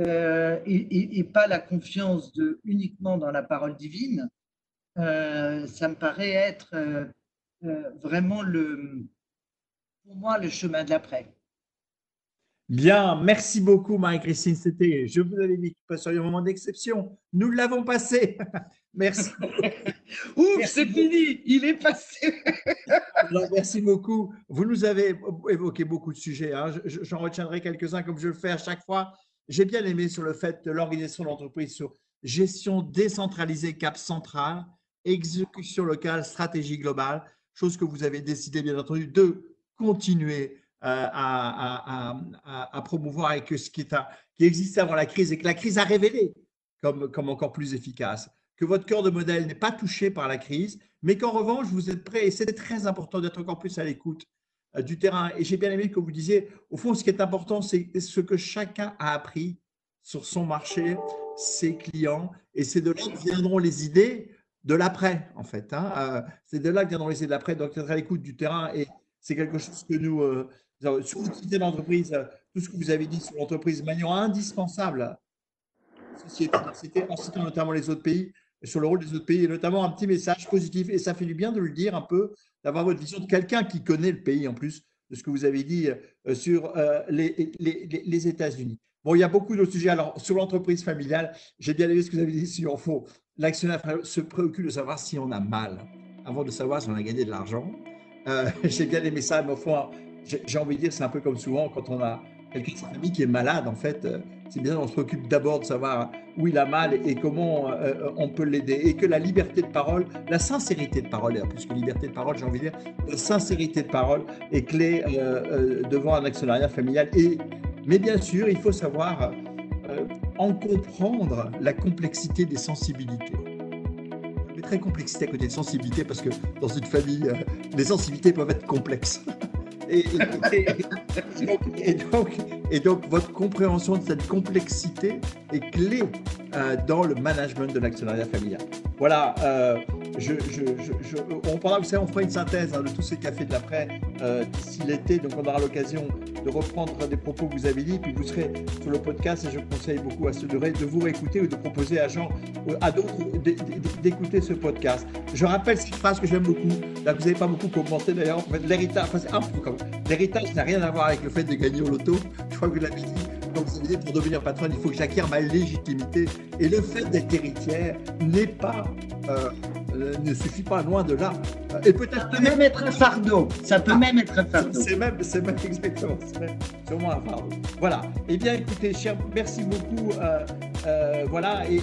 Speaker 3: Euh, et, et, et, pas la confiance de, uniquement dans la parole divine, euh, ça me paraît être euh vraiment le, pour moi le chemin de l'après.
Speaker 2: Bien, merci beaucoup Marie-Christine. C'était, je vous avais dit qu'il passerait un moment d'exception. Nous l'avons passé. merci.
Speaker 3: Ouf, c'est fini, il est passé.
Speaker 2: Alors, merci beaucoup. Vous nous avez évoqué beaucoup de sujets. Hein. J'en retiendrai quelques-uns comme je le fais à chaque fois. J'ai bien aimé sur le fait de l'organisation de l'entreprise, sur gestion décentralisée, cap central, exécution locale, stratégie globale, chose que vous avez décidé bien entendu de continuer à, à, promouvoir et que ce qui, existait avant la crise et que la crise a révélé comme, encore plus efficace. Que votre cœur de modèle n'est pas touché par la crise, mais qu'en revanche, vous êtes prêt, et c'est très important d'être encore plus à l'écoute euh, du terrain. Et j'ai bien aimé que vous disiez, au fond, ce qui est important, c'est ce que chacun a appris sur son marché, ses clients, et c'est de là que viendront les idées de l'après, en fait. Hein. Euh, c'est de là que viendront les idées de l'après, donc être à l'écoute du terrain, et c'est quelque chose que nous, euh, sur l'utilité de l'entreprise, euh, tout ce que vous avez dit sur l'entreprise manière indispensable, c'était en citant notamment les autres pays, sur le rôle des autres pays, et notamment un petit message positif. Et ça fait du bien de le dire un peu, d'avoir votre vision de quelqu'un qui connaît le pays en plus de ce que vous avez dit euh, sur euh, les, les, les États-Unis. Bon, il y a beaucoup d'autres sujets. Alors, sur l'entreprise familiale, j'ai bien aimé ce que vous avez dit sur faux. L'actionnaire se préoccupe de savoir si on a mal avant de savoir si on a gagné de l'argent. Euh, j'ai bien aimé ça, mais au fond, j'ai envie de dire, c'est un peu comme souvent quand on a quelqu'un de sa famille qui est malade, en fait, euh, c'est bien, on se préoccupe d'abord de savoir où il a mal et comment euh, on peut l'aider. Et que la liberté de parole, la sincérité de parole, plus que liberté de parole, j'ai envie de dire, la sincérité de parole est clé euh, devant un actionnariat familial. Et, mais bien sûr, il faut savoir en comprendre la complexité des sensibilités très complexité à côté de sensibilité parce que dans une famille, les sensibilités peuvent être complexes. Et, donc, votre compréhension de cette complexité est clé euh, dans le management de l'actionnariat familial. Voilà, euh, je, on, savez, on fera une synthèse hein, de tous ces cafés de l'après euh, d'ici l'été, donc on aura l'occasion de reprendre des propos que vous avez dit, puis vous serez sur le podcast et je conseille beaucoup à ceux de, de vous réécouter ou de proposer à Jean, à d'autres d'écouter ce podcast. Je rappelle cette phrase que j'aime beaucoup, là vous n'avez pas beaucoup commenté d'ailleurs, l'héritage, n'a rien à voir avec le fait de gagner au loto, je crois que vous l'avez dit, donc, vous pour devenir patronne, il faut que j'acquière ma légitimité. Et le fait d'être héritière n'est pas, euh, euh, ne suffit pas loin de là.
Speaker 3: Et peut-être ça peut même être un fardeau. Ça peut même être un fardeau.
Speaker 2: C'est même, c'est même exactement, c'est sûrement un fardeau. Voilà. Eh bien, écoutez, cher, merci beaucoup. Euh, voilà. Et,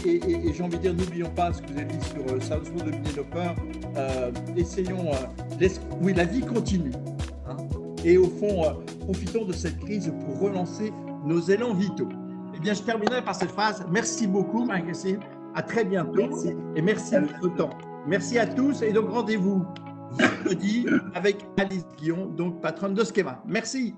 Speaker 2: j'ai envie de dire, n'oublions pas ce que vous avez dit sur Salesforce de Developer. essayons. oui, la vie continue. Hein. et au fond, profitons de cette crise pour relancer nos élans vitaux. Eh bien, je terminerai par cette phrase. Merci beaucoup, Marie-Christine. À très bientôt. Et merci de votre temps. Merci à tous. Et donc, rendez-vous vendredi avec Alice Guillon, donc patronne de. Merci.